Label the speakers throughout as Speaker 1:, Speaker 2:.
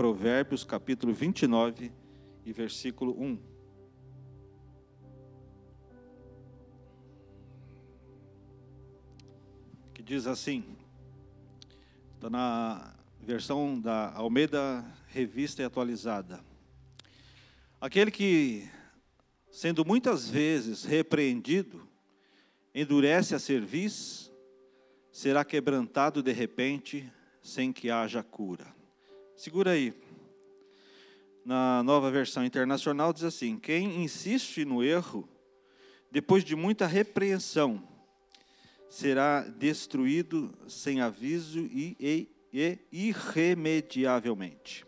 Speaker 1: Provérbios, capítulo 29 e versículo 1. Que diz assim: está na versão da Almeida Revista e Atualizada. Aquele que, sendo muitas vezes repreendido, endurece a cerviz, será quebrantado de repente, sem que haja cura. Segura aí. Na nova versão internacional diz assim: quem insiste no erro, depois de muita repreensão, será destruído sem aviso e, e, e irremediavelmente.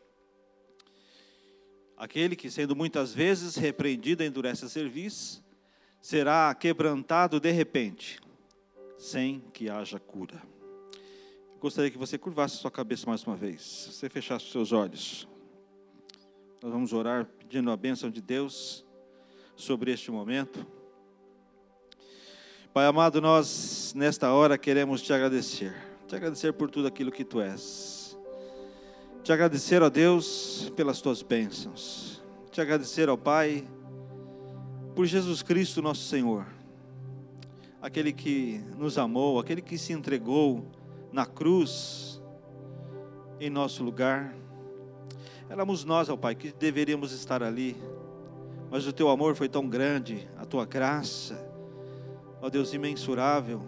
Speaker 1: Aquele que, sendo muitas vezes repreendido, endurece a serviço, será quebrantado de repente, sem que haja cura. Gostaria que você curvasse sua cabeça mais uma vez, você fechasse seus olhos. Nós vamos orar pedindo a bênção de Deus sobre este momento. Pai amado, nós nesta hora queremos te agradecer, te agradecer por tudo aquilo que tu és, te agradecer, ó Deus, pelas tuas bênçãos, te agradecer, ó Pai, por Jesus Cristo, nosso Senhor, aquele que nos amou, aquele que se entregou na cruz em nosso lugar. Éramos nós, ó Pai, que deveríamos estar ali, mas o teu amor foi tão grande, a tua graça, ó Deus imensurável,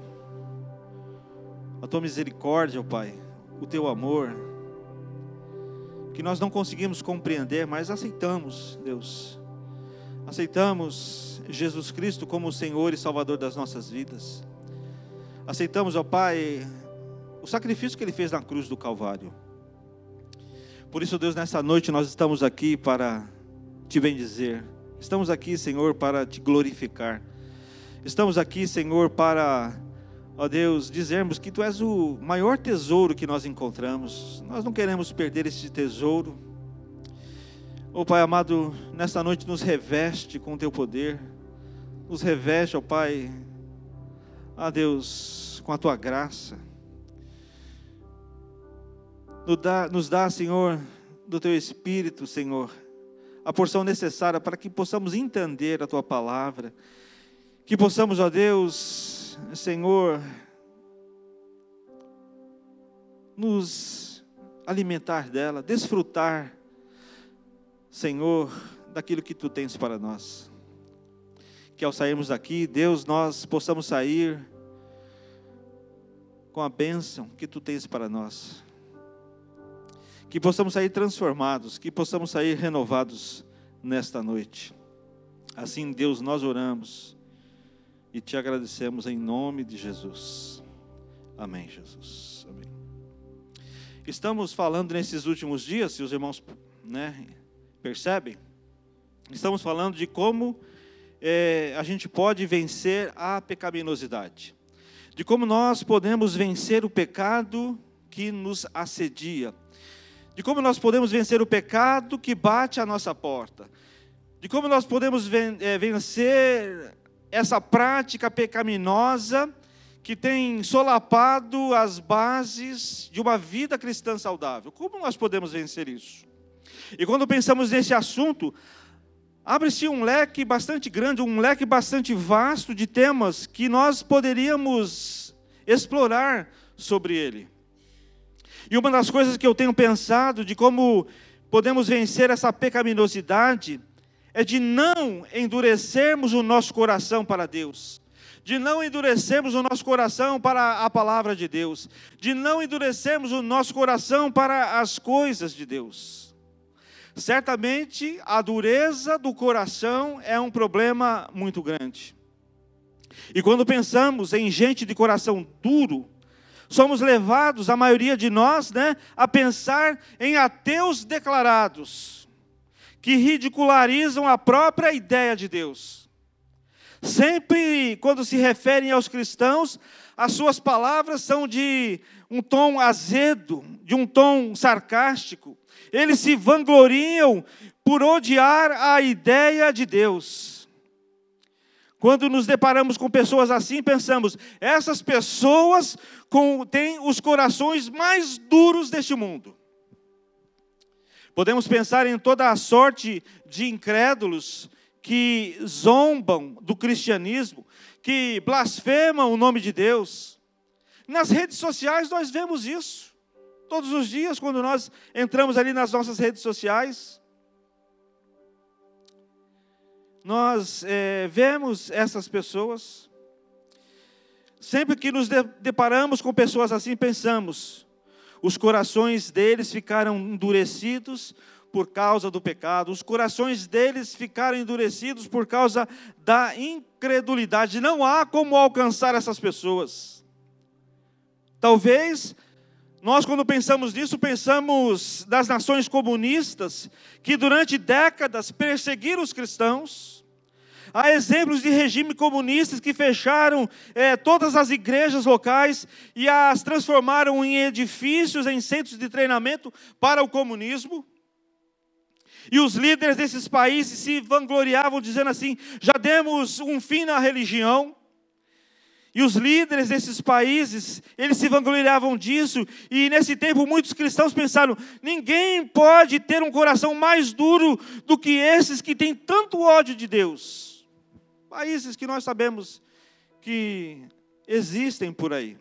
Speaker 1: a tua misericórdia, ó Pai, o teu amor, que nós não conseguimos compreender, mas aceitamos, Deus, aceitamos Jesus Cristo como o Senhor e Salvador das nossas vidas, aceitamos, ó Pai, o sacrifício que Ele fez na cruz do Calvário. Por isso, Deus, nessa noite nós estamos aqui para te bendizer, estamos aqui, Senhor, para te glorificar. Estamos aqui, Senhor, para, ó Deus, dizermos que Tu és o maior tesouro que nós encontramos. Nós não queremos perder esse tesouro. Ó Pai amado, nesta noite nos reveste com o Teu poder. Nos reveste, ó Pai, ó Deus, com a Tua graça. Nos dá, nos dá, Senhor, do Teu Espírito, Senhor, a porção necessária para que possamos entender a Tua palavra que possamos, ó Deus, Senhor, nos alimentar dela, desfrutar, Senhor, daquilo que tu tens para nós. Que ao sairmos daqui, Deus, nós possamos sair com a bênção que tu tens para nós. Que possamos sair transformados, que possamos sair renovados nesta noite. Assim, Deus, nós oramos e te agradecemos em nome de Jesus. Amém, Jesus. Amém. Estamos falando nesses últimos dias, se os irmãos né, percebem, estamos falando de como é, a gente pode vencer a pecaminosidade, de como nós podemos vencer o pecado que nos assedia, de como nós podemos vencer o pecado que bate à nossa porta, de como nós podemos é, vencer essa prática pecaminosa que tem solapado as bases de uma vida cristã saudável. Como nós podemos vencer isso? E quando pensamos nesse assunto, abre-se um leque bastante grande, um leque bastante vasto de temas que nós poderíamos explorar sobre ele. E uma das coisas que eu tenho pensado de como podemos vencer essa pecaminosidade é de não endurecermos o nosso coração para Deus, de não endurecermos o nosso coração para a palavra de Deus, de não endurecermos o nosso coração para as coisas de Deus. Certamente a dureza do coração é um problema muito grande. E quando pensamos em gente de coração duro, somos levados, a maioria de nós, né, a pensar em ateus declarados que ridicularizam a própria ideia de Deus. Sempre, quando se referem aos cristãos, as suas palavras são de um tom azedo, de um tom sarcástico. Eles se vangloriam por odiar a ideia de Deus. Quando nos deparamos com pessoas assim, pensamos: essas pessoas têm os corações mais duros deste mundo. Podemos pensar em toda a sorte de incrédulos que zombam do cristianismo, que blasfemam o nome de Deus. Nas redes sociais nós vemos isso. Todos os dias, quando nós entramos ali nas nossas redes sociais, nós é, vemos essas pessoas. Sempre que nos deparamos com pessoas assim, pensamos: os corações deles ficaram endurecidos por causa do pecado, os corações deles ficaram endurecidos por causa da incredulidade. Não há como alcançar essas pessoas. Talvez nós, quando pensamos nisso, pensamos das nações comunistas que durante décadas perseguiram os cristãos. Há exemplos de regimes comunistas que fecharam é, todas as igrejas locais e as transformaram em edifícios, em centros de treinamento para o comunismo. E os líderes desses países se vangloriavam, dizendo assim: já demos um fim na religião. E os líderes desses países, eles se vangloriavam disso, e nesse tempo muitos cristãos pensaram: ninguém pode ter um coração mais duro do que esses que têm tanto ódio de Deus. Países que nós sabemos que existem por aí.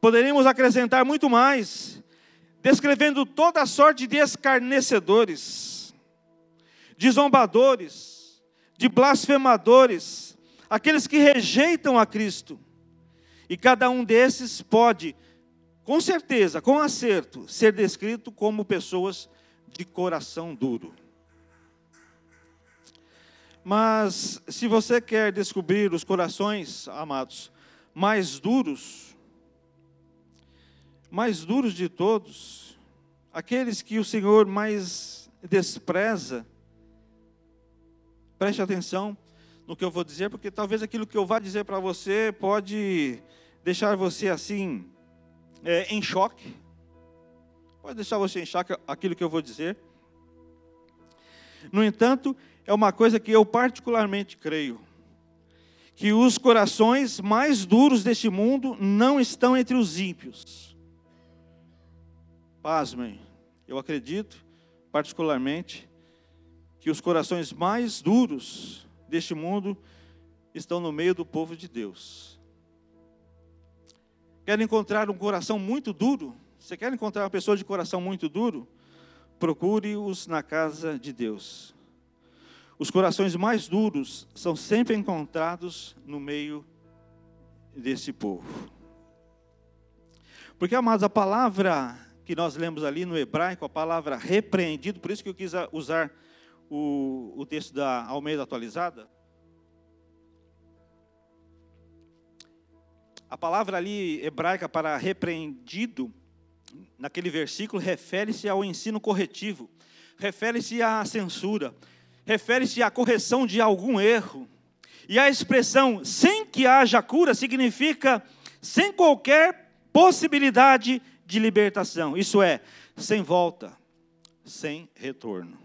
Speaker 1: Poderíamos acrescentar muito mais, descrevendo toda a sorte de escarnecedores, de zombadores, de blasfemadores, aqueles que rejeitam a Cristo. E cada um desses pode, com certeza, com acerto, ser descrito como pessoas de coração duro. Mas se você quer descobrir os corações, amados, mais duros, mais duros de todos, aqueles que o Senhor mais despreza, preste atenção, no que eu vou dizer, porque talvez aquilo que eu vá dizer para você pode deixar você assim, é, em choque. Pode deixar você em choque aquilo que eu vou dizer. No entanto, é uma coisa que eu particularmente creio: que os corações mais duros deste mundo não estão entre os ímpios. Pasmem, eu acredito, particularmente, que os corações mais duros deste mundo estão no meio do povo de Deus. Quer encontrar um coração muito duro? Você quer encontrar uma pessoa de coração muito duro? Procure-os na casa de Deus. Os corações mais duros são sempre encontrados no meio desse povo. Porque, amados, a palavra que nós lemos ali no hebraico, a palavra repreendido, por isso que eu quis usar o, o texto da Almeida atualizada, a palavra ali hebraica para repreendido, naquele versículo, refere-se ao ensino corretivo, refere-se à censura, refere-se à correção de algum erro. E a expressão sem que haja cura significa sem qualquer possibilidade de libertação, isso é, sem volta, sem retorno.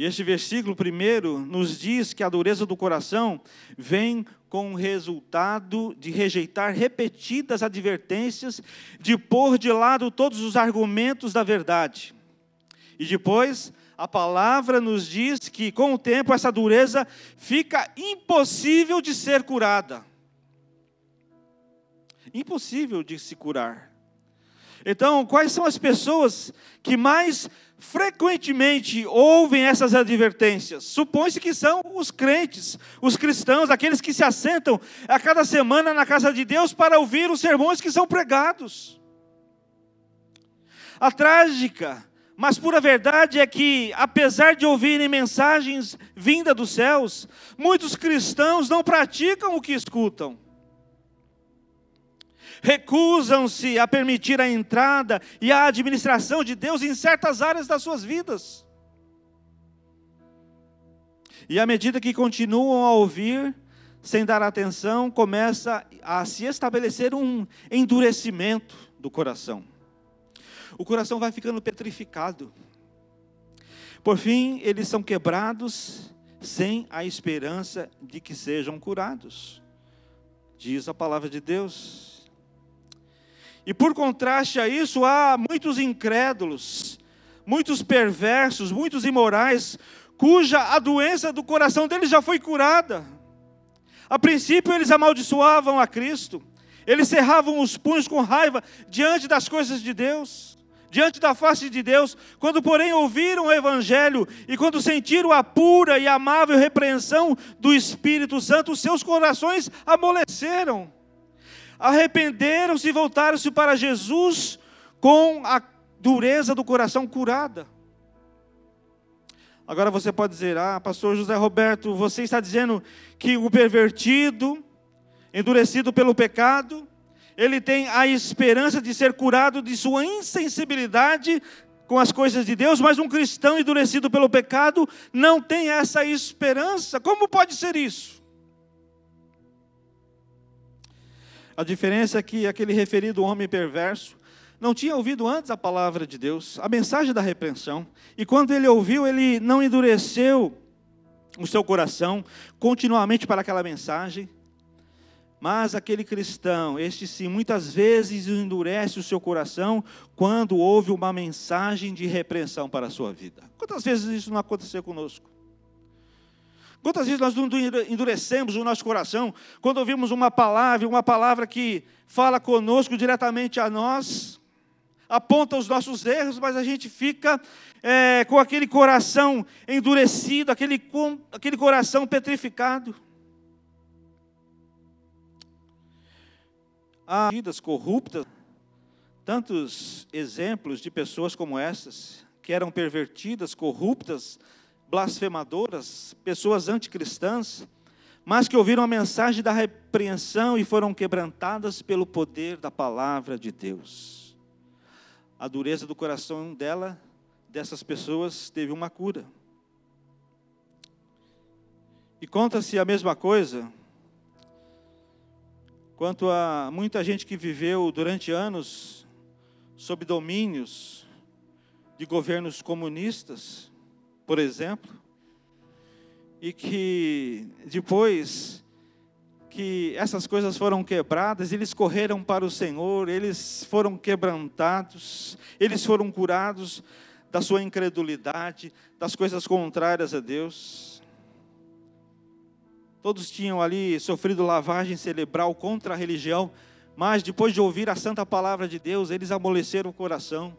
Speaker 1: E este versículo primeiro nos diz que a dureza do coração vem com o resultado de rejeitar repetidas advertências, de pôr de lado todos os argumentos da verdade. E depois, a palavra nos diz que com o tempo essa dureza fica impossível de ser curada. Impossível de se curar. Então, quais são as pessoas que mais frequentemente ouvem essas advertências. Supõe-se que são os crentes, os cristãos, aqueles que se assentam a cada semana na casa de Deus para ouvir os sermões que são pregados. A trágica, mas pura verdade é que, apesar de ouvirem mensagens vindas dos céus, muitos cristãos não praticam o que escutam recusam-se a permitir a entrada e a administração de Deus em certas áreas das suas vidas. E à medida que continuam a ouvir, sem dar atenção, começa a se estabelecer um endurecimento do coração. O coração vai ficando petrificado. Por fim, eles são quebrados sem a esperança de que sejam curados. Diz a palavra de Deus. E por contraste a isso, há muitos incrédulos, muitos perversos, muitos imorais, cuja a doença do coração deles já foi curada. A princípio, eles amaldiçoavam a Cristo, eles cerravam os punhos com raiva diante das coisas de Deus, diante da face de Deus. Quando, porém, ouviram o Evangelho e quando sentiram a pura e amável repreensão do Espírito Santo, seus corações amoleceram arrependeram-se e voltaram-se para Jesus com a dureza do coração curada. Agora você pode dizer: Ah, pastor José Roberto, você está dizendo que o pervertido, endurecido pelo pecado, ele tem a esperança de ser curado de sua insensibilidade com as coisas de Deus, mas um cristão endurecido pelo pecado não tem essa esperança. Como pode ser isso? A diferença é que aquele referido homem perverso não tinha ouvido antes a palavra de Deus, a mensagem da repreensão, e quando ele ouviu, ele não endureceu o seu coração continuamente para aquela mensagem. Mas aquele cristão, este sim, muitas vezes endurece o seu coração quando ouve uma mensagem de repreensão para a sua vida. Quantas vezes isso não aconteceu conosco? Quantas vezes nós endurecemos o nosso coração quando ouvimos uma palavra, uma palavra que fala conosco diretamente a nós, aponta os nossos erros, mas a gente fica é, com aquele coração endurecido, aquele, aquele coração petrificado. Há vidas corruptas, tantos exemplos de pessoas como essas, que eram pervertidas, corruptas, blasfemadoras, pessoas anticristãs, mas que ouviram a mensagem da repreensão e foram quebrantadas pelo poder da palavra de Deus. A dureza do coração dela, dessas pessoas, teve uma cura. E conta-se a mesma coisa quanto a muita gente que viveu durante anos sob domínios de governos comunistas, por exemplo, e que depois que essas coisas foram quebradas, eles correram para o Senhor, eles foram quebrantados, eles foram curados da sua incredulidade, das coisas contrárias a Deus. Todos tinham ali sofrido lavagem cerebral contra a religião, mas depois de ouvir a santa palavra de Deus, eles amoleceram o coração.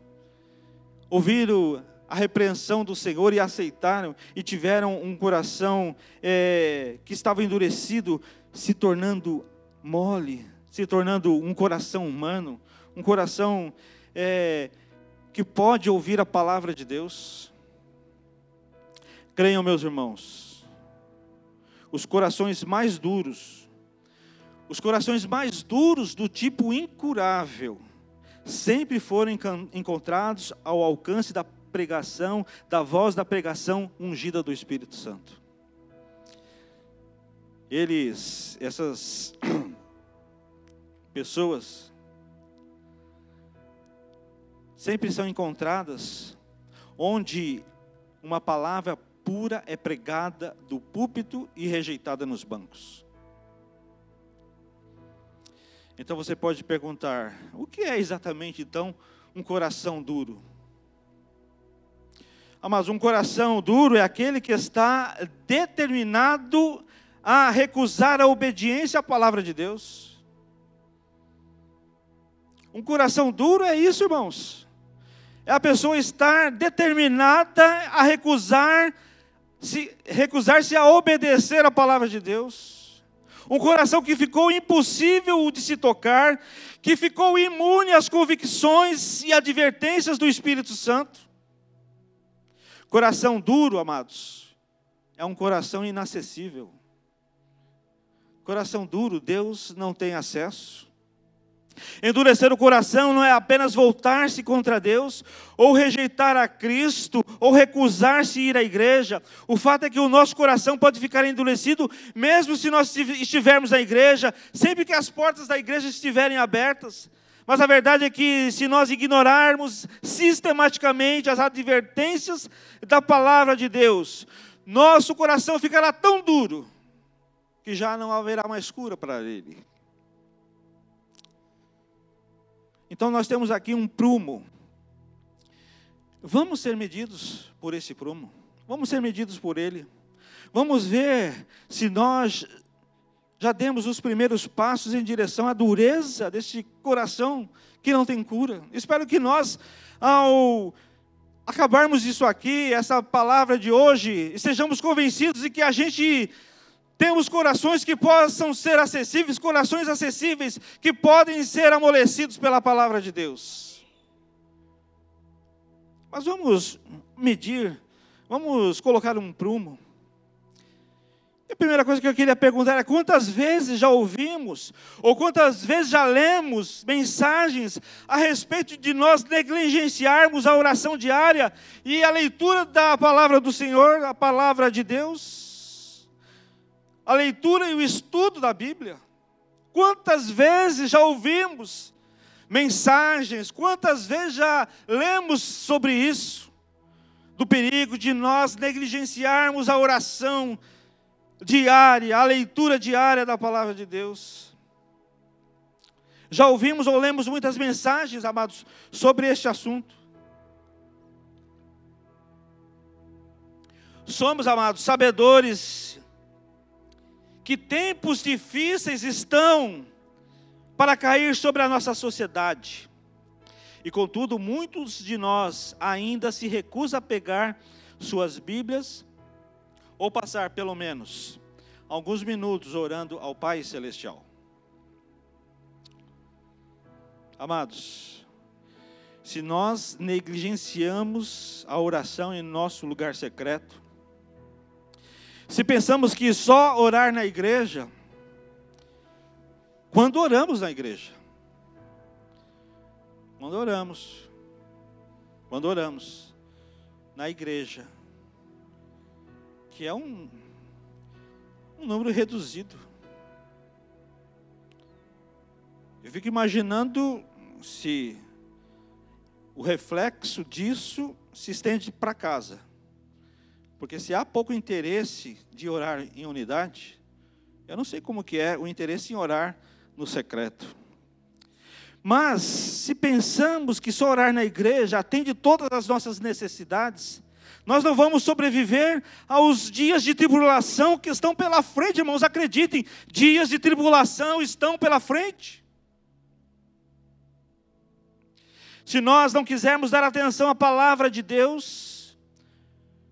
Speaker 1: Ouviram a repreensão do Senhor e aceitaram e tiveram um coração é, que estava endurecido, se tornando mole, se tornando um coração humano, um coração é, que pode ouvir a palavra de Deus. Creiam, meus irmãos, os corações mais duros, os corações mais duros do tipo incurável, sempre foram encontrados ao alcance da pregação, da voz da pregação ungida do Espírito Santo. Eles, essas pessoas, sempre são encontradas onde uma palavra é pregada do púlpito e rejeitada nos bancos. Então você pode perguntar: o que é exatamente então um coração duro? Ah, mas um coração duro é aquele que está determinado a recusar a obediência à palavra de Deus. Um coração duro é isso, irmãos. É a pessoa estar determinada a recusar se recusar-se a obedecer à palavra de Deus. Um coração que ficou impossível de se tocar, que ficou imune às convicções e advertências do Espírito Santo. Coração duro, amados, é um coração inacessível. Coração duro, Deus não tem acesso. Endurecer o coração não é apenas voltar-se contra Deus, ou rejeitar a Cristo, ou recusar-se ir à igreja. O fato é que o nosso coração pode ficar endurecido, mesmo se nós estivermos na igreja, sempre que as portas da igreja estiverem abertas. Mas a verdade é que se nós ignorarmos sistematicamente as advertências da palavra de Deus, nosso coração ficará tão duro que já não haverá mais cura para ele. Então nós temos aqui um prumo. Vamos ser medidos por esse prumo. Vamos ser medidos por ele. Vamos ver se nós já demos os primeiros passos em direção à dureza deste coração que não tem cura. Espero que nós, ao acabarmos isso aqui, essa palavra de hoje, estejamos convencidos de que a gente temos corações que possam ser acessíveis, corações acessíveis que podem ser amolecidos pela palavra de Deus. Mas vamos medir, vamos colocar um prumo. A primeira coisa que eu queria perguntar é quantas vezes já ouvimos, ou quantas vezes já lemos mensagens a respeito de nós negligenciarmos a oração diária e a leitura da palavra do Senhor, a palavra de Deus, a leitura e o estudo da Bíblia. Quantas vezes já ouvimos mensagens, quantas vezes já lemos sobre isso, do perigo de nós negligenciarmos a oração diária, a leitura diária da palavra de Deus. Já ouvimos ou lemos muitas mensagens, amados, sobre este assunto. Somos, amados, sabedores que tempos difíceis estão para cair sobre a nossa sociedade. E contudo, muitos de nós ainda se recusam a pegar suas Bíblias ou passar pelo menos alguns minutos orando ao Pai Celestial. Amados, se nós negligenciamos a oração em nosso lugar secreto, se pensamos que só orar na igreja, quando oramos na igreja, quando oramos, quando oramos na igreja, que é um, um número reduzido. Eu fico imaginando se o reflexo disso se estende para casa. Porque se há pouco interesse de orar em unidade, eu não sei como que é o interesse em orar no secreto. Mas se pensamos que só orar na igreja atende todas as nossas necessidades, nós não vamos sobreviver aos dias de tribulação que estão pela frente, irmãos, acreditem, dias de tribulação estão pela frente. Se nós não quisermos dar atenção à palavra de Deus,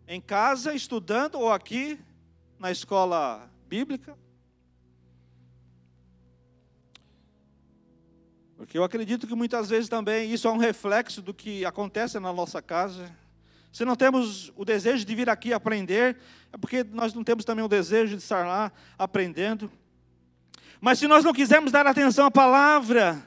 Speaker 1: em casa, estudando, ou aqui, na escola bíblica, porque eu acredito que muitas vezes também isso é um reflexo do que acontece na nossa casa. Se não temos o desejo de vir aqui aprender, é porque nós não temos também o desejo de estar lá aprendendo. Mas se nós não quisermos dar atenção à palavra,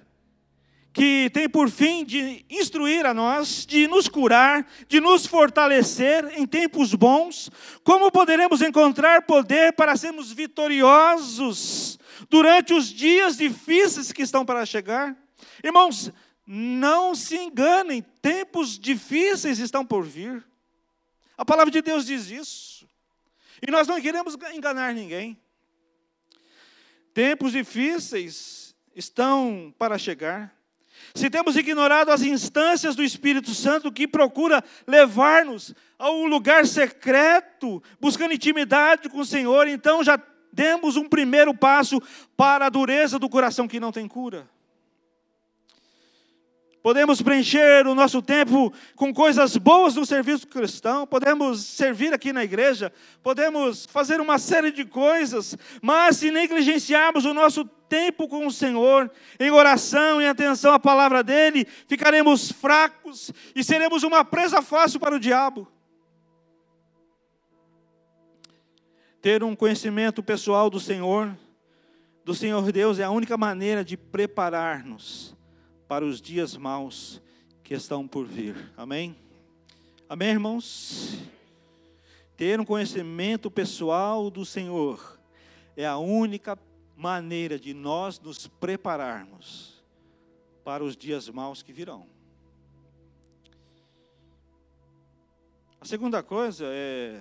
Speaker 1: que tem por fim de instruir a nós, de nos curar, de nos fortalecer em tempos bons, como poderemos encontrar poder para sermos vitoriosos durante os dias difíceis que estão para chegar? Irmãos, não se enganem, tempos difíceis estão por vir. A palavra de Deus diz isso. E nós não queremos enganar ninguém. Tempos difíceis estão para chegar. Se temos ignorado as instâncias do Espírito Santo que procura levar-nos a um lugar secreto, buscando intimidade com o Senhor, então já demos um primeiro passo para a dureza do coração que não tem cura. Podemos preencher o nosso tempo com coisas boas no serviço cristão, podemos servir aqui na igreja, podemos fazer uma série de coisas, mas se negligenciarmos o nosso tempo com o Senhor, em oração, em atenção à palavra dEle, ficaremos fracos e seremos uma presa fácil para o diabo. Ter um conhecimento pessoal do Senhor, do Senhor Deus, é a única maneira de preparar-nos para os dias maus que estão por vir. Amém? Amém, irmãos? Ter um conhecimento pessoal do Senhor é a única maneira de nós nos prepararmos para os dias maus que virão. A segunda coisa é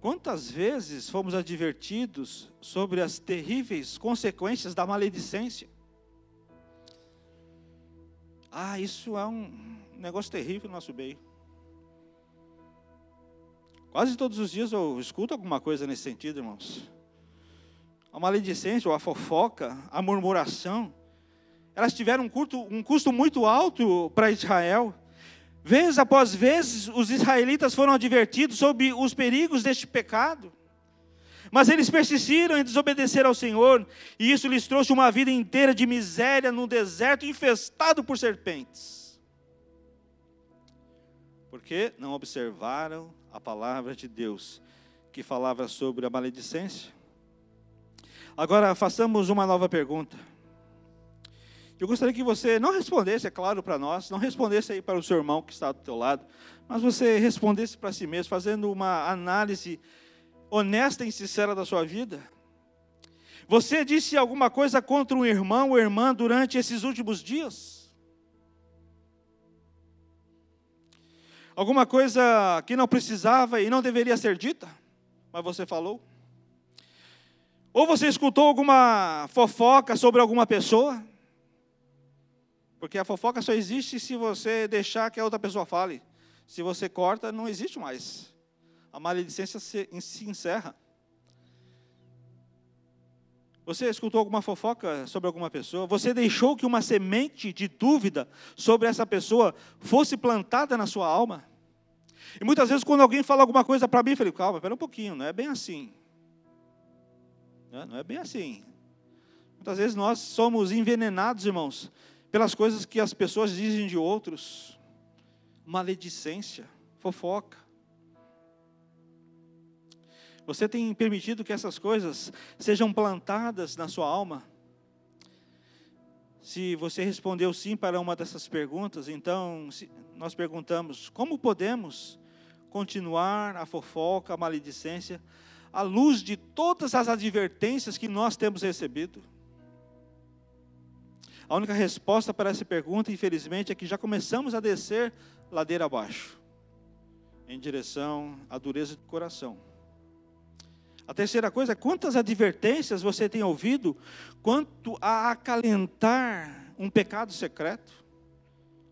Speaker 1: quantas vezes fomos advertidos sobre as terríveis consequências da maledicência? Ah, isso é um negócio terrível no nosso meio. Quase todos os dias eu escuto alguma coisa nesse sentido, irmãos. A maledicência, ou a fofoca, a murmuração, elas tiveram um, curto, um custo muito alto para Israel. Vez após vez, os israelitas foram advertidos sobre os perigos deste pecado. Mas eles persistiram em desobedecer ao Senhor, e isso lhes trouxe uma vida inteira de miséria no deserto infestado por serpentes. Porque não observaram a palavra de Deus, que falava sobre a maledicência. Agora, façamos uma nova pergunta. Eu gostaria que você não respondesse, é claro, para nós, não respondesse aí para o seu irmão que está do teu lado, mas você respondesse para si mesmo, fazendo uma análise honesta e sincera da sua vida. Você disse alguma coisa contra um irmão ou irmã durante esses últimos dias? Alguma coisa que não precisava e não deveria ser dita, mas você falou? Ou você escutou alguma fofoca sobre alguma pessoa? Porque a fofoca só existe se você deixar que a outra pessoa fale. Se você corta, não existe mais. A maledicência se, se encerra. Você escutou alguma fofoca sobre alguma pessoa? Você deixou que uma semente de dúvida sobre essa pessoa fosse plantada na sua alma? E muitas vezes, quando alguém fala alguma coisa para mim, eu falei: calma, espera um pouquinho, não é bem assim. Não é bem assim. Muitas vezes nós somos envenenados, irmãos, pelas coisas que as pessoas dizem de outros. Maledicência, fofoca. Você tem permitido que essas coisas sejam plantadas na sua alma? Se você respondeu sim para uma dessas perguntas, então nós perguntamos: como podemos continuar a fofoca, a maledicência, à luz de todas as advertências que nós temos recebido? A única resposta para essa pergunta, infelizmente, é que já começamos a descer ladeira abaixo, em direção à dureza do coração. A terceira coisa, quantas advertências você tem ouvido quanto a acalentar um pecado secreto,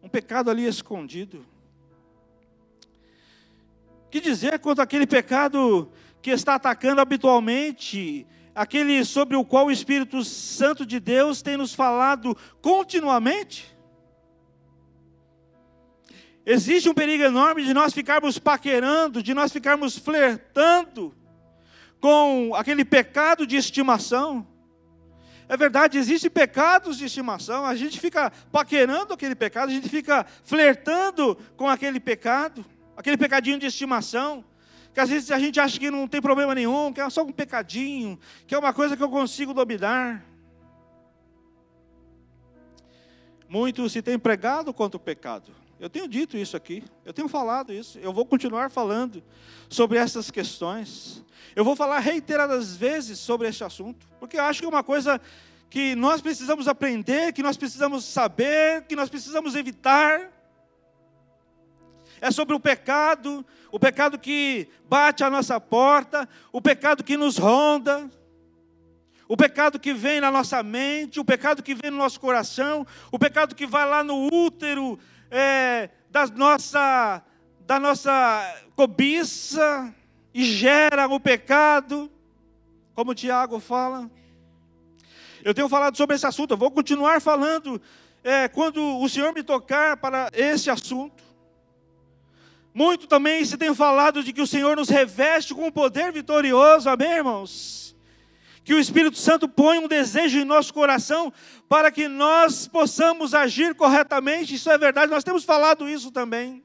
Speaker 1: um pecado ali escondido? Que dizer quanto aquele pecado que está atacando habitualmente, aquele sobre o qual o Espírito Santo de Deus tem nos falado continuamente? Existe um perigo enorme de nós ficarmos paquerando, de nós ficarmos flertando com aquele pecado de estimação. É verdade, existem pecados de estimação, a gente fica paquerando aquele pecado, a gente fica flertando com aquele pecado, aquele pecadinho de estimação, que às vezes a gente acha que não tem problema nenhum, que é só um pecadinho, que é uma coisa que eu consigo dominar. Muito se tem pregado contra o pecado. Eu tenho dito isso aqui, eu tenho falado isso, eu vou continuar falando sobre essas questões. Eu vou falar reiteradas vezes sobre este assunto, porque eu acho que é uma coisa que nós precisamos aprender, que nós precisamos saber, que nós precisamos evitar. É sobre o pecado, o pecado que bate à nossa porta, o pecado que nos ronda, o pecado que vem na nossa mente, o pecado que vem no nosso coração, o pecado que vai lá no útero é, da, nossa, da nossa cobiça, e gera o pecado, como o Tiago fala. Eu tenho falado sobre esse assunto, eu vou continuar falando é, quando o Senhor me tocar para esse assunto. Muito também se tem falado de que o Senhor nos reveste com um poder vitorioso, amém, irmãos? Que o Espírito Santo põe um desejo em nosso coração para que nós possamos agir corretamente, isso é verdade, nós temos falado isso também.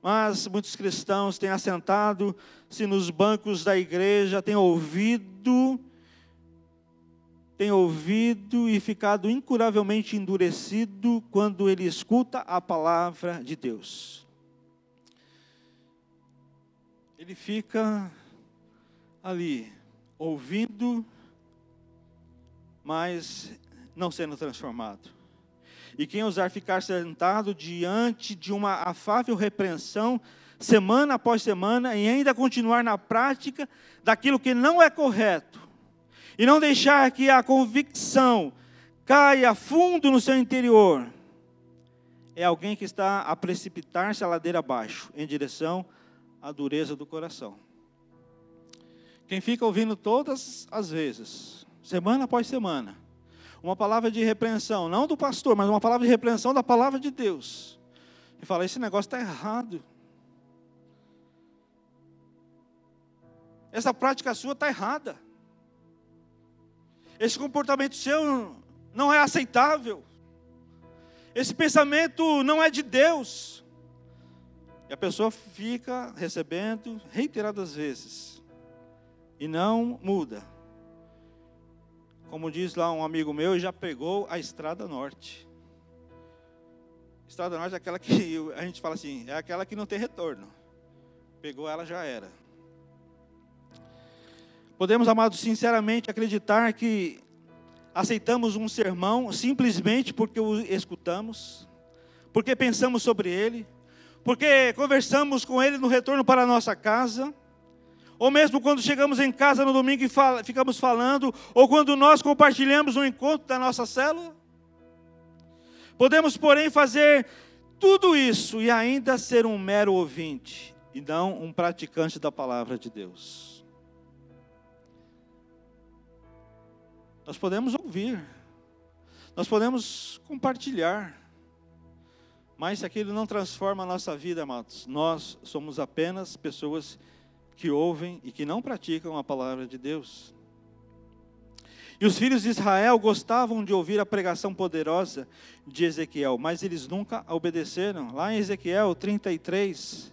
Speaker 1: Mas muitos cristãos têm assentado-se nos bancos da igreja, têm ouvido, têm ouvido e ficado incuravelmente endurecido quando ele escuta a palavra de Deus. Ele fica ali, ouvindo, mas não sendo transformado. E quem ousar ficar sentado diante de uma afável repreensão, semana após semana, e ainda continuar na prática daquilo que não é correto, e não deixar que a convicção caia fundo no seu interior, é alguém que está a precipitar-se a ladeira abaixo, em direção à dureza do coração. Quem fica ouvindo todas as vezes, semana após semana, uma palavra de repreensão, não do pastor, mas uma palavra de repreensão da palavra de Deus, e fala: esse negócio está errado. Essa prática sua está errada. Esse comportamento seu não é aceitável. Esse pensamento não é de Deus. E a pessoa fica recebendo reiteradas vezes e não muda. Como diz lá um amigo meu, já pegou a estrada norte. Estrada norte é aquela que a gente fala assim, é aquela que não tem retorno. Pegou ela já era. Podemos, amados, sinceramente acreditar que aceitamos um sermão simplesmente porque o escutamos, porque pensamos sobre ele, porque conversamos com ele no retorno para a nossa casa, ou mesmo quando chegamos em casa no domingo e ficamos falando, ou quando nós compartilhamos um encontro da nossa célula. Podemos, porém, fazer tudo isso e ainda ser um mero ouvinte e não um praticante da palavra de Deus. Nós podemos ouvir, nós podemos compartilhar, mas aquilo não transforma a nossa vida, amados, nós somos apenas pessoas que ouvem e que não praticam a palavra de Deus. E os filhos de Israel gostavam de ouvir a pregação poderosa de Ezequiel, mas eles nunca obedeceram. Lá em Ezequiel 33,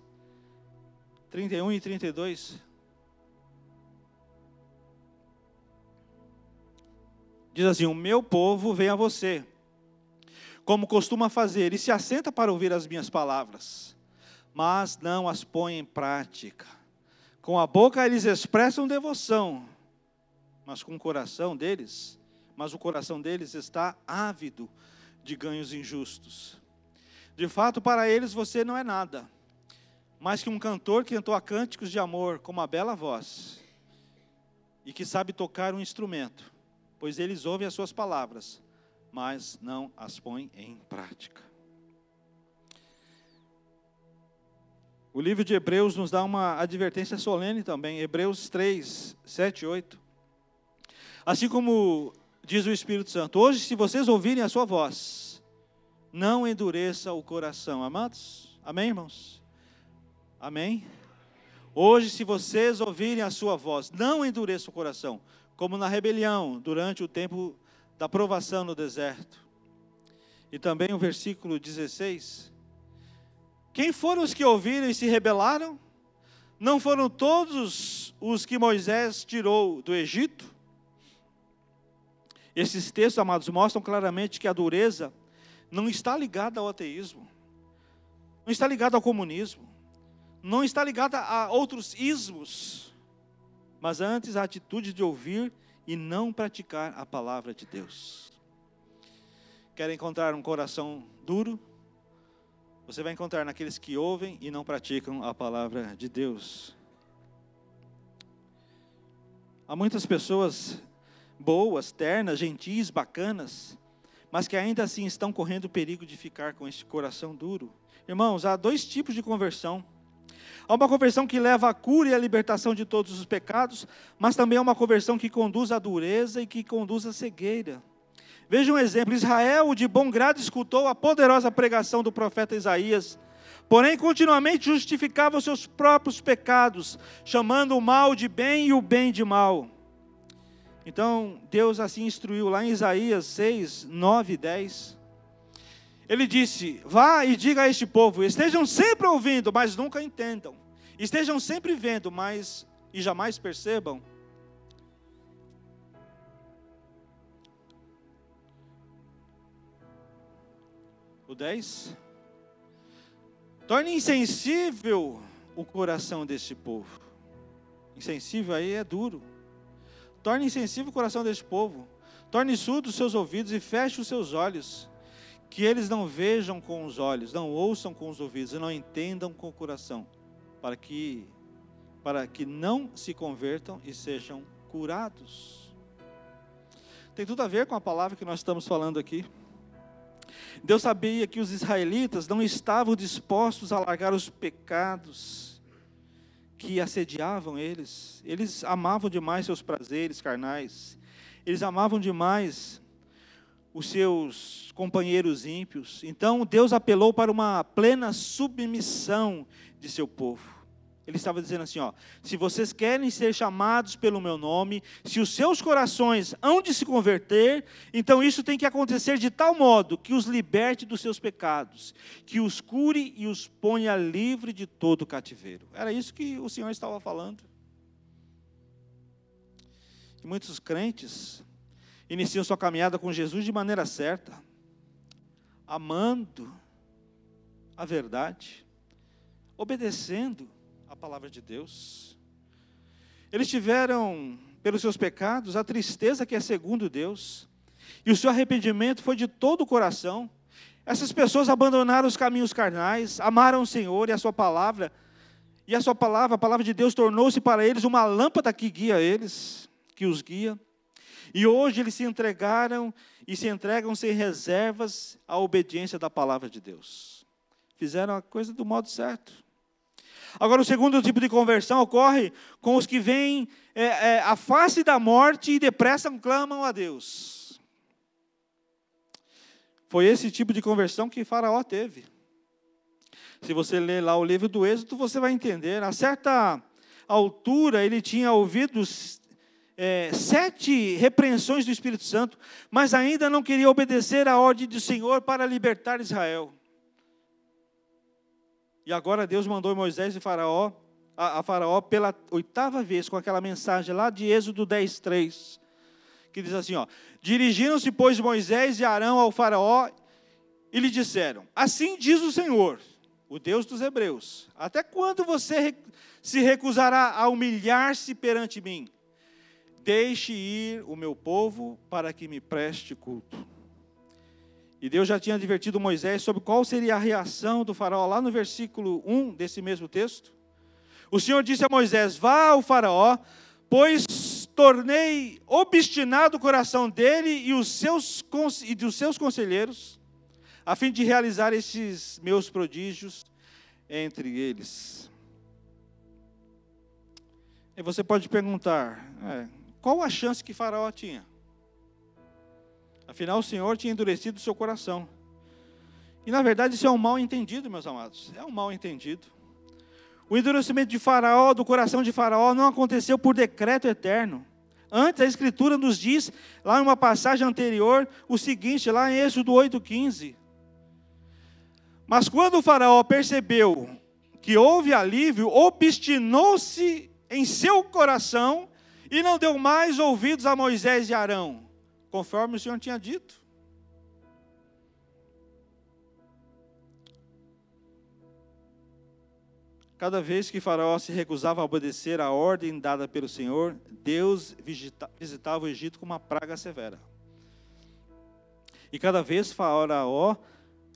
Speaker 1: 31 e 32. Diz assim: O meu povo vem a você, como costuma fazer, e se assenta para ouvir as minhas palavras, mas não as põe em prática. Com a boca eles expressam devoção, mas com o coração deles, mas o coração deles está ávido de ganhos injustos. De fato, para eles você não é nada, mais que um cantor que entoa cânticos de amor com uma bela voz e que sabe tocar um instrumento pois eles ouvem as suas palavras, mas não as põem em prática. O livro de Hebreus nos dá uma advertência solene também, Hebreus 3, 7 e 8. Assim como diz o Espírito Santo, hoje, se vocês ouvirem a sua voz, não endureça o coração, amados? Amém, irmãos? Amém? Hoje, se vocês ouvirem a sua voz, não endureça o coração, como na rebelião, durante o tempo da provação no deserto. E também o versículo 16. Quem foram os que ouviram e se rebelaram? Não foram todos os que Moisés tirou do Egito? Esses textos, amados, mostram claramente que a dureza não está ligada ao ateísmo, não está ligada ao comunismo, não está ligada a outros ismos mas antes a atitude de ouvir e não praticar a palavra de Deus. Quer encontrar um coração duro? Você vai encontrar naqueles que ouvem e não praticam a palavra de Deus. Há muitas pessoas boas, ternas, gentis, bacanas, mas que ainda assim estão correndo o perigo de ficar com este coração duro. Irmãos, há dois tipos de conversão Há uma conversão que leva à cura e à libertação de todos os pecados, mas também há uma conversão que conduz à dureza e que conduz à cegueira. Veja um exemplo: Israel, de bom grado, escutou a poderosa pregação do profeta Isaías, porém continuamente justificava os seus próprios pecados, chamando o mal de bem e o bem de mal. Então, Deus assim instruiu lá em Isaías 6, 9 e 10. Ele disse: Vá e diga a este povo: estejam sempre ouvindo, mas nunca entendam. Estejam sempre vendo, mas e jamais percebam. 10. Torne insensível o coração deste povo. Insensível aí é duro. Torne insensível o coração deste povo. Torne surdos os seus ouvidos e feche os seus olhos que eles não vejam com os olhos, não ouçam com os ouvidos e não entendam com o coração, para que para que não se convertam e sejam curados. Tem tudo a ver com a palavra que nós estamos falando aqui. Deus sabia que os israelitas não estavam dispostos a largar os pecados que assediavam eles. Eles amavam demais seus prazeres carnais. Eles amavam demais os seus companheiros ímpios. Então Deus apelou para uma plena submissão de seu povo. Ele estava dizendo assim: ó, se vocês querem ser chamados pelo meu nome, se os seus corações hão de se converter, então isso tem que acontecer de tal modo que os liberte dos seus pecados, que os cure e os ponha livre de todo cativeiro. Era isso que o Senhor estava falando. E muitos crentes iniciam sua caminhada com Jesus de maneira certa, amando a verdade, obedecendo a palavra de Deus. Eles tiveram, pelos seus pecados, a tristeza que é segundo Deus, e o seu arrependimento foi de todo o coração. Essas pessoas abandonaram os caminhos carnais, amaram o Senhor e a sua palavra, e a sua palavra, a palavra de Deus, tornou-se para eles uma lâmpada que guia eles, que os guia. E hoje eles se entregaram e se entregam sem reservas à obediência da palavra de Deus. Fizeram a coisa do modo certo. Agora, o segundo tipo de conversão ocorre com os que veem é, é, a face da morte e depressa clamam a Deus. Foi esse tipo de conversão que Faraó teve. Se você ler lá o livro do Êxodo, você vai entender. A certa altura, ele tinha ouvido é, sete repreensões do Espírito Santo, mas ainda não queria obedecer à ordem do Senhor para libertar Israel. E agora Deus mandou Moisés e Faraó, a, a Faraó pela oitava vez com aquela mensagem lá de Êxodo 10, 3, que diz assim: ó, dirigiram-se, pois, Moisés e Arão ao Faraó e lhe disseram: Assim diz o Senhor, o Deus dos Hebreus: Até quando você se recusará a humilhar-se perante mim? Deixe ir o meu povo para que me preste culto. E Deus já tinha advertido Moisés sobre qual seria a reação do faraó lá no versículo 1 desse mesmo texto. O Senhor disse a Moisés: Vá ao faraó, pois tornei obstinado o coração dele e, os seus, e dos seus conselheiros, a fim de realizar esses meus prodígios entre eles. E você pode perguntar, é, qual a chance que Faraó tinha? Afinal, o Senhor tinha endurecido o seu coração. E na verdade isso é um mal entendido, meus amados. É um mal entendido. O endurecimento de Faraó, do coração de Faraó, não aconteceu por decreto eterno. Antes, a Escritura nos diz, lá em uma passagem anterior, o seguinte, lá em Êxodo 8,15. Mas quando o Faraó percebeu que houve alívio, obstinou-se em seu coração e não deu mais ouvidos a Moisés e Arão conforme o Senhor tinha dito. Cada vez que Faraó se recusava a obedecer à ordem dada pelo Senhor, Deus visitava o Egito com uma praga severa. E cada vez Faraó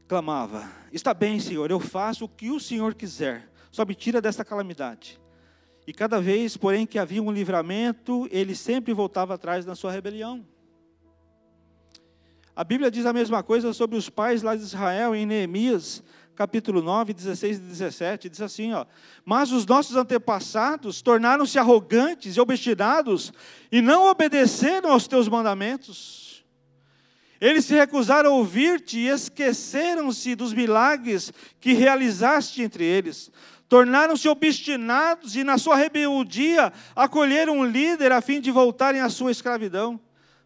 Speaker 1: clamava: Está bem, Senhor, eu faço o que o Senhor quiser, só me tira desta calamidade. E cada vez, porém, que havia um livramento, ele sempre voltava atrás na sua rebelião. A Bíblia diz a mesma coisa sobre os pais lá de Israel, em Neemias, capítulo 9, 16 e 17. Diz assim: ó, Mas os nossos antepassados tornaram-se arrogantes e obstinados, e não obedeceram aos teus mandamentos. Eles se recusaram a ouvir-te e esqueceram-se dos milagres que realizaste entre eles. Tornaram-se obstinados e, na sua rebeldia, acolheram um líder a fim de voltarem à sua escravidão.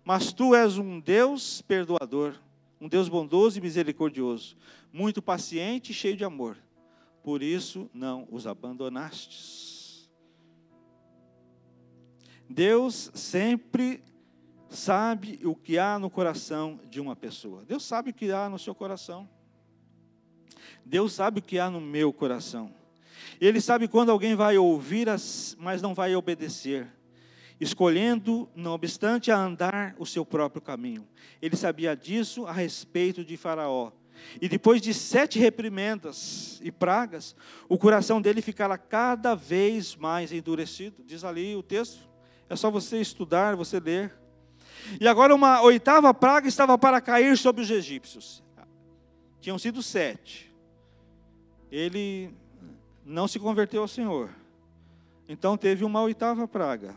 Speaker 1: Mas tu és um Deus perdoador, um Deus bondoso e misericordioso, muito paciente e cheio de amor. Por isso não os abandonastes. Deus sempre sabe o que há no coração de uma pessoa. Deus sabe o que há no seu coração. Deus sabe o que há no meu coração. Ele sabe quando alguém vai ouvir, mas não vai obedecer escolhendo, não obstante, a andar o seu próprio caminho. Ele sabia disso a respeito de Faraó. E depois de sete reprimendas e pragas, o coração dele ficara cada vez mais endurecido. Diz ali o texto. É só você estudar, você ler. E agora uma oitava praga estava para cair sobre os egípcios. Tinham sido sete. Ele não se converteu ao Senhor. Então teve uma oitava praga.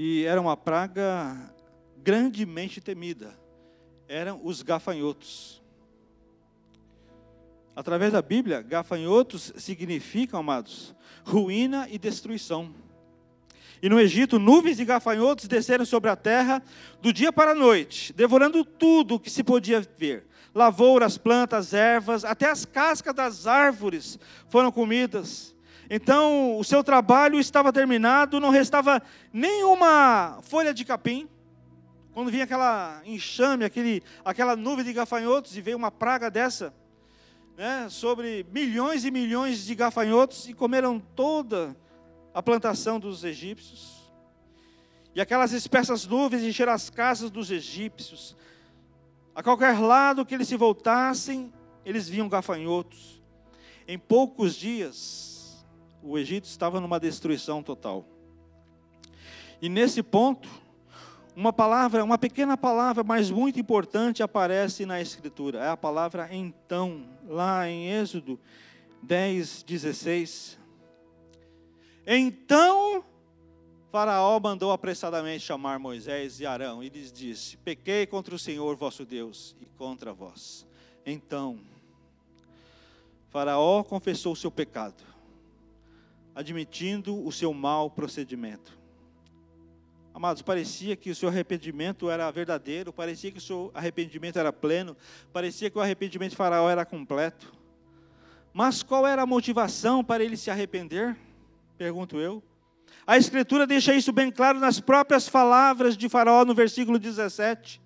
Speaker 1: E era uma praga grandemente temida. Eram os gafanhotos. Através da Bíblia, gafanhotos significam, amados, ruína e destruição. E no Egito, nuvens de gafanhotos desceram sobre a terra do dia para a noite, devorando tudo o que se podia ver. Lavouras, plantas, ervas, até as cascas das árvores foram comidas. Então, o seu trabalho estava terminado, não restava nenhuma folha de capim. Quando vinha aquela enxame, aquele, aquela nuvem de gafanhotos e veio uma praga dessa, né, sobre milhões e milhões de gafanhotos e comeram toda a plantação dos egípcios. E aquelas espessas nuvens encheram as casas dos egípcios. A qualquer lado que eles se voltassem, eles viam gafanhotos. Em poucos dias, o Egito estava numa destruição total. E nesse ponto, uma palavra, uma pequena palavra, mas muito importante aparece na Escritura. É a palavra então, lá em Êxodo 10, 16. Então Faraó mandou apressadamente chamar Moisés e Arão e lhes disse: Pequei contra o Senhor vosso Deus e contra vós. Então, Faraó confessou seu pecado, admitindo o seu mau procedimento. Amados, parecia que o seu arrependimento era verdadeiro, parecia que o seu arrependimento era pleno, parecia que o arrependimento de Faraó era completo. Mas qual era a motivação para ele se arrepender? Pergunto eu. A Escritura deixa isso bem claro nas próprias palavras de Faraó no versículo 17.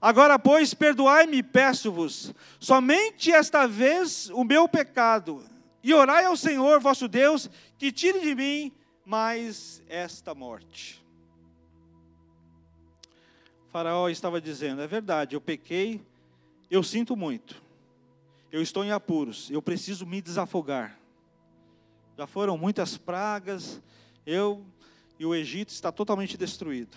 Speaker 1: Agora, pois, perdoai-me, peço-vos, somente esta vez o meu pecado, e orai ao Senhor vosso Deus, que tire de mim mais esta morte. Faraó estava dizendo: é verdade, eu pequei, eu sinto muito, eu estou em apuros, eu preciso me desafogar já foram muitas pragas, eu e o Egito está totalmente destruído.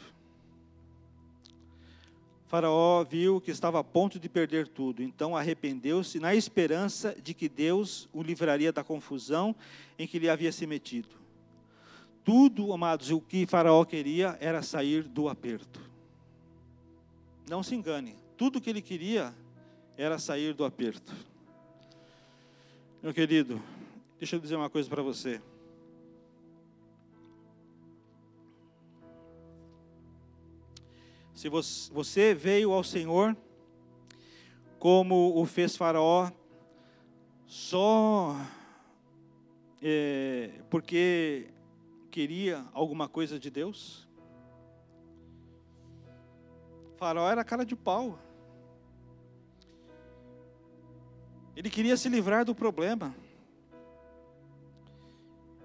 Speaker 1: Faraó viu que estava a ponto de perder tudo, então arrependeu-se na esperança de que Deus o livraria da confusão em que ele havia se metido. Tudo, amados, o que Faraó queria era sair do aperto. Não se engane, tudo o que ele queria era sair do aperto. Meu querido, Deixa eu dizer uma coisa para você. Se você veio ao Senhor, como o fez Faraó, só é, porque queria alguma coisa de Deus? Faraó era cara de pau. Ele queria se livrar do problema.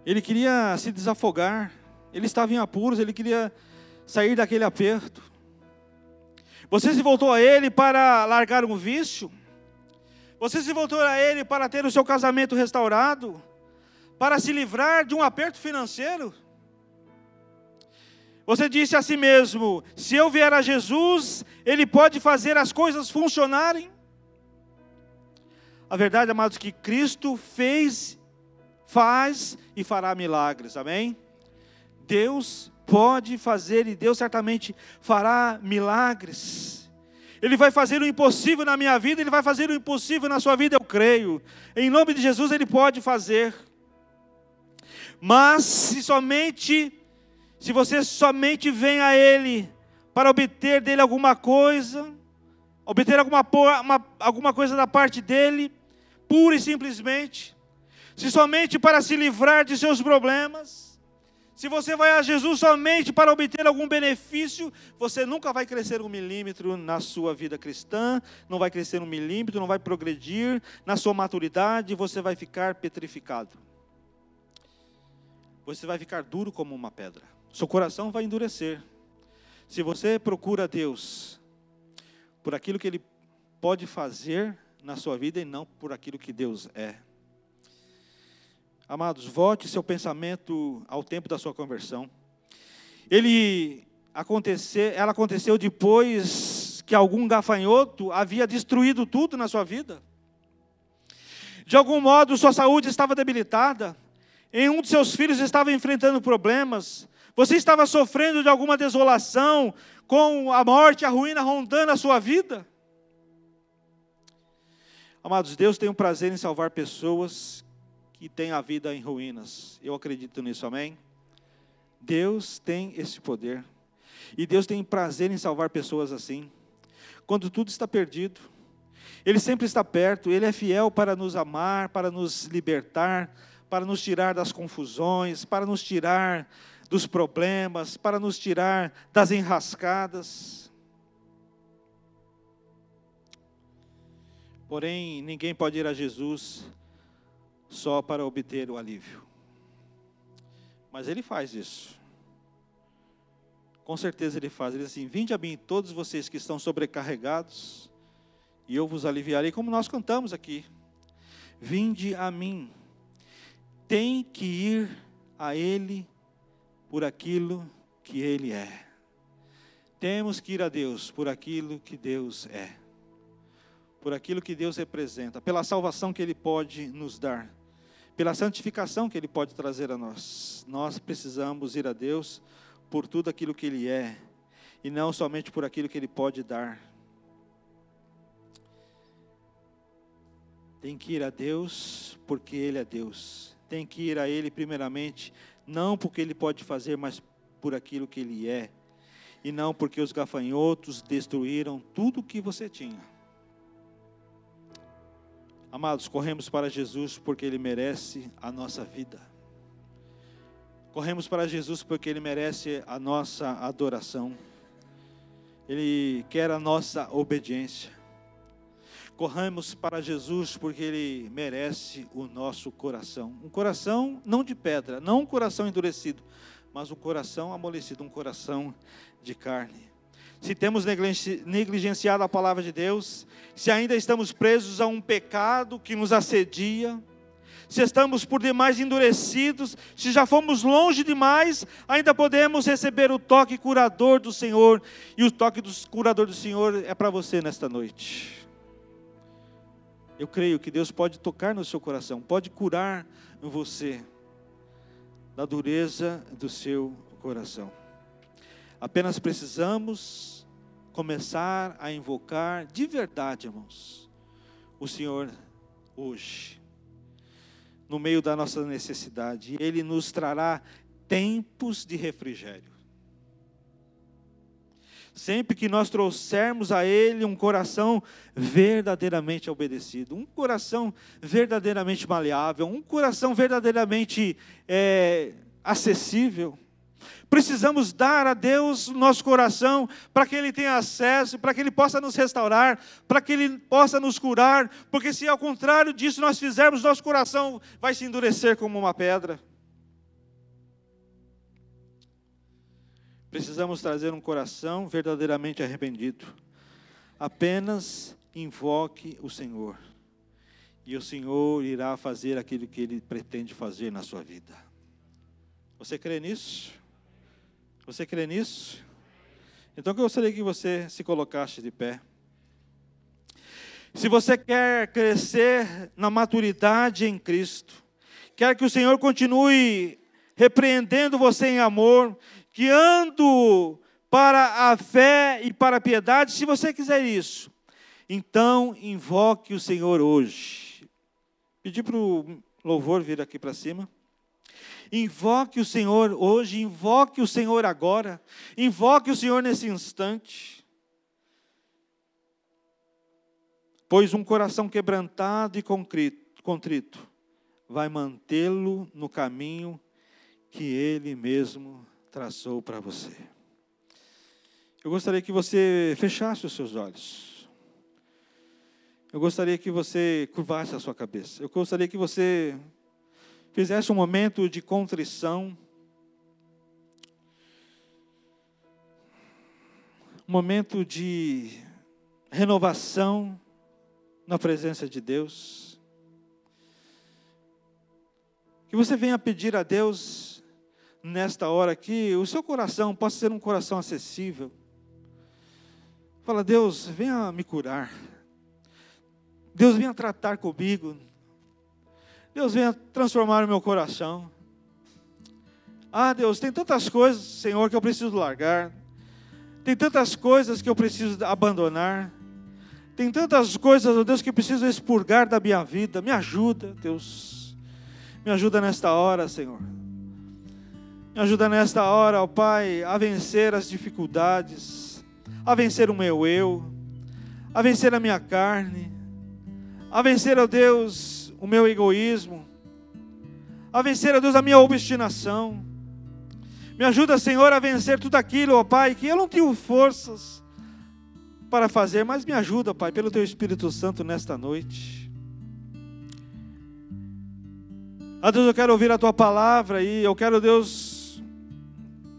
Speaker 1: Ele queria se desafogar, ele estava em apuros, ele queria sair daquele aperto. Você se voltou a ele para largar um vício? Você se voltou a ele para ter o seu casamento restaurado? Para se livrar de um aperto financeiro? Você disse a si mesmo: se eu vier a Jesus, Ele pode fazer as coisas funcionarem? A verdade, amados, que Cristo fez faz e fará milagres, amém? Deus pode fazer e Deus certamente fará milagres. Ele vai fazer o impossível na minha vida, Ele vai fazer o impossível na sua vida, eu creio. Em nome de Jesus, Ele pode fazer. Mas se somente, se você somente vem a Ele para obter dele alguma coisa, obter alguma, uma, alguma coisa da parte dele, pura e simplesmente, se somente para se livrar de seus problemas, se você vai a Jesus somente para obter algum benefício, você nunca vai crescer um milímetro na sua vida cristã, não vai crescer um milímetro, não vai progredir na sua maturidade, você vai ficar petrificado. Você vai ficar duro como uma pedra. Seu coração vai endurecer. Se você procura Deus por aquilo que Ele pode fazer na sua vida e não por aquilo que Deus é. Amados, volte seu pensamento ao tempo da sua conversão. ele ela aconteceu depois que algum gafanhoto havia destruído tudo na sua vida. De algum modo, sua saúde estava debilitada. Em um de seus filhos estava enfrentando problemas. Você estava sofrendo de alguma desolação, com a morte, a ruína rondando a sua vida. Amados, Deus tem um prazer em salvar pessoas que têm a vida em ruínas. Eu acredito nisso, amém? Deus tem esse poder. E Deus tem prazer em salvar pessoas assim. Quando tudo está perdido, Ele sempre está perto, Ele é fiel para nos amar, para nos libertar, para nos tirar das confusões, para nos tirar dos problemas, para nos tirar das enrascadas. Porém, ninguém pode ir a Jesus só para obter o alívio. Mas ele faz isso. Com certeza ele faz. Ele diz assim: Vinde a mim, todos vocês que estão sobrecarregados, e eu vos aliviarei, como nós cantamos aqui. Vinde a mim. Tem que ir a Ele por aquilo que Ele é. Temos que ir a Deus por aquilo que Deus é, por aquilo que Deus representa, pela salvação que Ele pode nos dar, pela santificação que Ele pode trazer a nós. Nós precisamos ir a Deus por tudo aquilo que Ele é, e não somente por aquilo que Ele pode dar. Tem que ir a Deus porque Ele é Deus. Tem que ir a Ele primeiramente não porque ele pode fazer, mas por aquilo que ele é, e não porque os gafanhotos destruíram tudo o que você tinha. Amados, corremos para Jesus porque ele merece a nossa vida. Corremos para Jesus porque ele merece a nossa adoração. Ele quer a nossa obediência. Corramos para Jesus porque Ele merece o nosso coração. Um coração não de pedra, não um coração endurecido, mas um coração amolecido, um coração de carne. Se temos negligenciado a palavra de Deus, se ainda estamos presos a um pecado que nos assedia, se estamos por demais endurecidos, se já fomos longe demais, ainda podemos receber o toque curador do Senhor, e o toque do curador do Senhor é para você nesta noite. Eu creio que Deus pode tocar no seu coração, pode curar você da dureza do seu coração. Apenas precisamos começar a invocar de verdade, irmãos, o Senhor hoje, no meio da nossa necessidade. Ele nos trará tempos de refrigério. Sempre que nós trouxermos a Ele um coração verdadeiramente obedecido, um coração verdadeiramente maleável, um coração verdadeiramente é, acessível, Precisamos dar a Deus o nosso coração para que Ele tenha acesso, para que Ele possa nos restaurar, para que Ele possa nos curar, porque se ao contrário disso nós fizermos, nosso coração vai se endurecer como uma pedra. Precisamos trazer um coração verdadeiramente arrependido. Apenas invoque o Senhor, e o Senhor irá fazer aquilo que Ele pretende fazer na sua vida. Você crê nisso? Você crê nisso? Então eu gostaria que você se colocasse de pé. Se você quer crescer na maturidade em Cristo, quer que o Senhor continue repreendendo você em amor, guiando para a fé e para a piedade, se você quiser isso, então invoque o Senhor hoje. Pedir para o louvor vir aqui para cima. Invoque o Senhor hoje, invoque o Senhor agora, invoque o Senhor nesse instante. Pois um coração quebrantado e contrito vai mantê-lo no caminho que ele mesmo traçou para você. Eu gostaria que você fechasse os seus olhos. Eu gostaria que você curvasse a sua cabeça. Eu gostaria que você fizesse um momento de contrição. Um momento de renovação na presença de Deus. Que você venha pedir a Deus nesta hora que o seu coração possa ser um coração acessível. Fala, Deus, venha me curar. Deus venha tratar comigo. Deus venha transformar o meu coração. Ah, Deus, tem tantas coisas, Senhor, que eu preciso largar. Tem tantas coisas que eu preciso abandonar. Tem tantas coisas, oh Deus, que eu preciso expurgar da minha vida. Me ajuda, Deus. Me ajuda nesta hora, Senhor. Me ajuda nesta hora, ó Pai, a vencer as dificuldades, a vencer o meu eu, a vencer a minha carne, a vencer, ó Deus, o meu egoísmo, a vencer, ó Deus, a minha obstinação. Me ajuda, Senhor, a vencer tudo aquilo, ó Pai, que eu não tenho forças para fazer, mas me ajuda, Pai, pelo Teu Espírito Santo nesta noite. Ah, Deus, eu quero ouvir a Tua palavra e eu quero, Deus,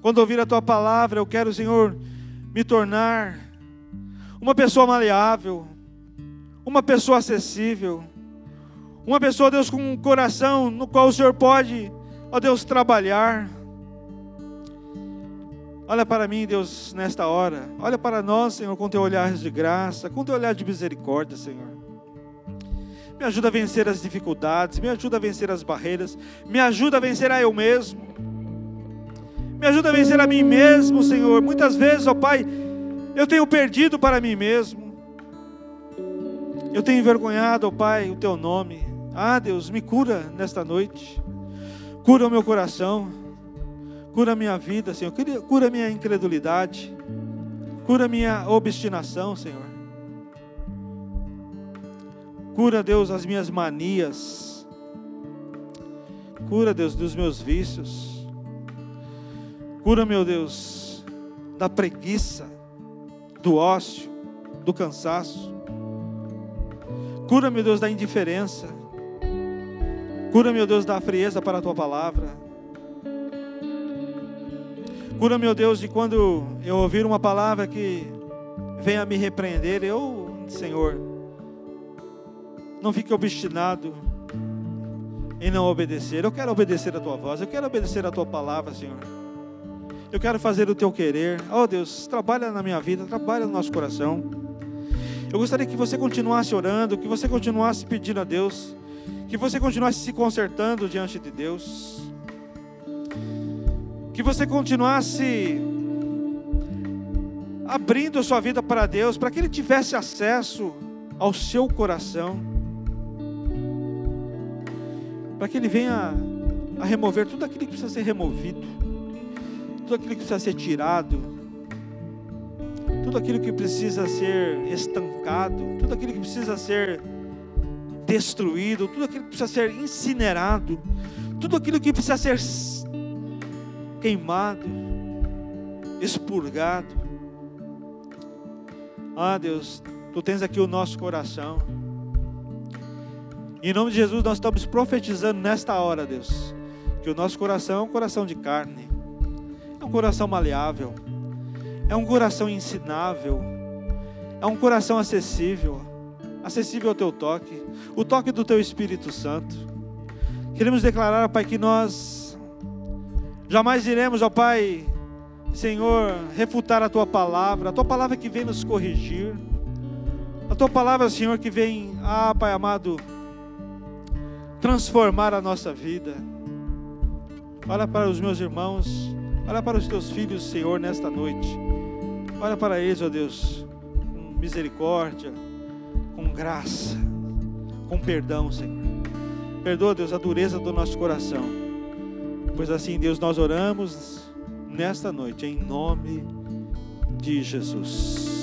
Speaker 1: quando ouvir a Tua palavra, eu quero, Senhor, me tornar uma pessoa maleável, uma pessoa acessível, uma pessoa, Deus, com um coração no qual o Senhor pode, ó Deus, trabalhar. Olha para mim, Deus, nesta hora. Olha para nós, Senhor, com teu olhar de graça, com teu olhar de misericórdia, Senhor. Me ajuda a vencer as dificuldades, me ajuda a vencer as barreiras, me ajuda a vencer a eu mesmo. Me ajuda a vencer a mim mesmo, Senhor. Muitas vezes, ó Pai, eu tenho perdido para mim mesmo. Eu tenho envergonhado, ó Pai, o teu nome. Ah, Deus, me cura nesta noite. Cura o meu coração. Cura a minha vida, Senhor. Cura a minha incredulidade. Cura a minha obstinação, Senhor. Cura, Deus, as minhas manias. Cura, Deus, dos meus vícios. Cura, meu Deus, da preguiça, do ócio, do cansaço. Cura, meu Deus, da indiferença. Cura, meu Deus, da frieza para a tua palavra. Cura, meu Deus, de quando eu ouvir uma palavra que venha me repreender, eu, Senhor, não fique obstinado em não obedecer. Eu quero obedecer a tua voz, eu quero obedecer a tua palavra, Senhor. Eu quero fazer o teu querer. Oh Deus, trabalha na minha vida, trabalha no nosso coração. Eu gostaria que você continuasse orando, que você continuasse pedindo a Deus, que você continuasse se consertando diante de Deus. Que você continuasse abrindo a sua vida para Deus, para que Ele tivesse acesso ao seu coração, para que Ele venha a remover tudo aquilo que precisa ser removido, tudo aquilo que precisa ser tirado, tudo aquilo que precisa ser estancado, tudo aquilo que precisa ser destruído, tudo aquilo que precisa ser incinerado, tudo aquilo que precisa ser queimado, expurgado. Ah, Deus, tu tens aqui o nosso coração. Em nome de Jesus, nós estamos profetizando nesta hora, Deus, que o nosso coração é um coração de carne, é um coração maleável, é um coração ensinável, é um coração acessível, acessível ao teu toque, o toque do teu Espírito Santo. Queremos declarar, Pai, que nós Jamais iremos, ó Pai, Senhor, refutar a tua palavra, a tua palavra que vem nos corrigir, a tua palavra, Senhor, que vem, ah, Pai amado, transformar a nossa vida. Olha para os meus irmãos, olha para os teus filhos, Senhor, nesta noite. Olha para eles, ó Deus, com misericórdia, graça, com perdão, Senhor. Perdoa, Deus, a dureza do nosso coração. Pois assim, Deus, nós oramos nesta noite, em nome de Jesus.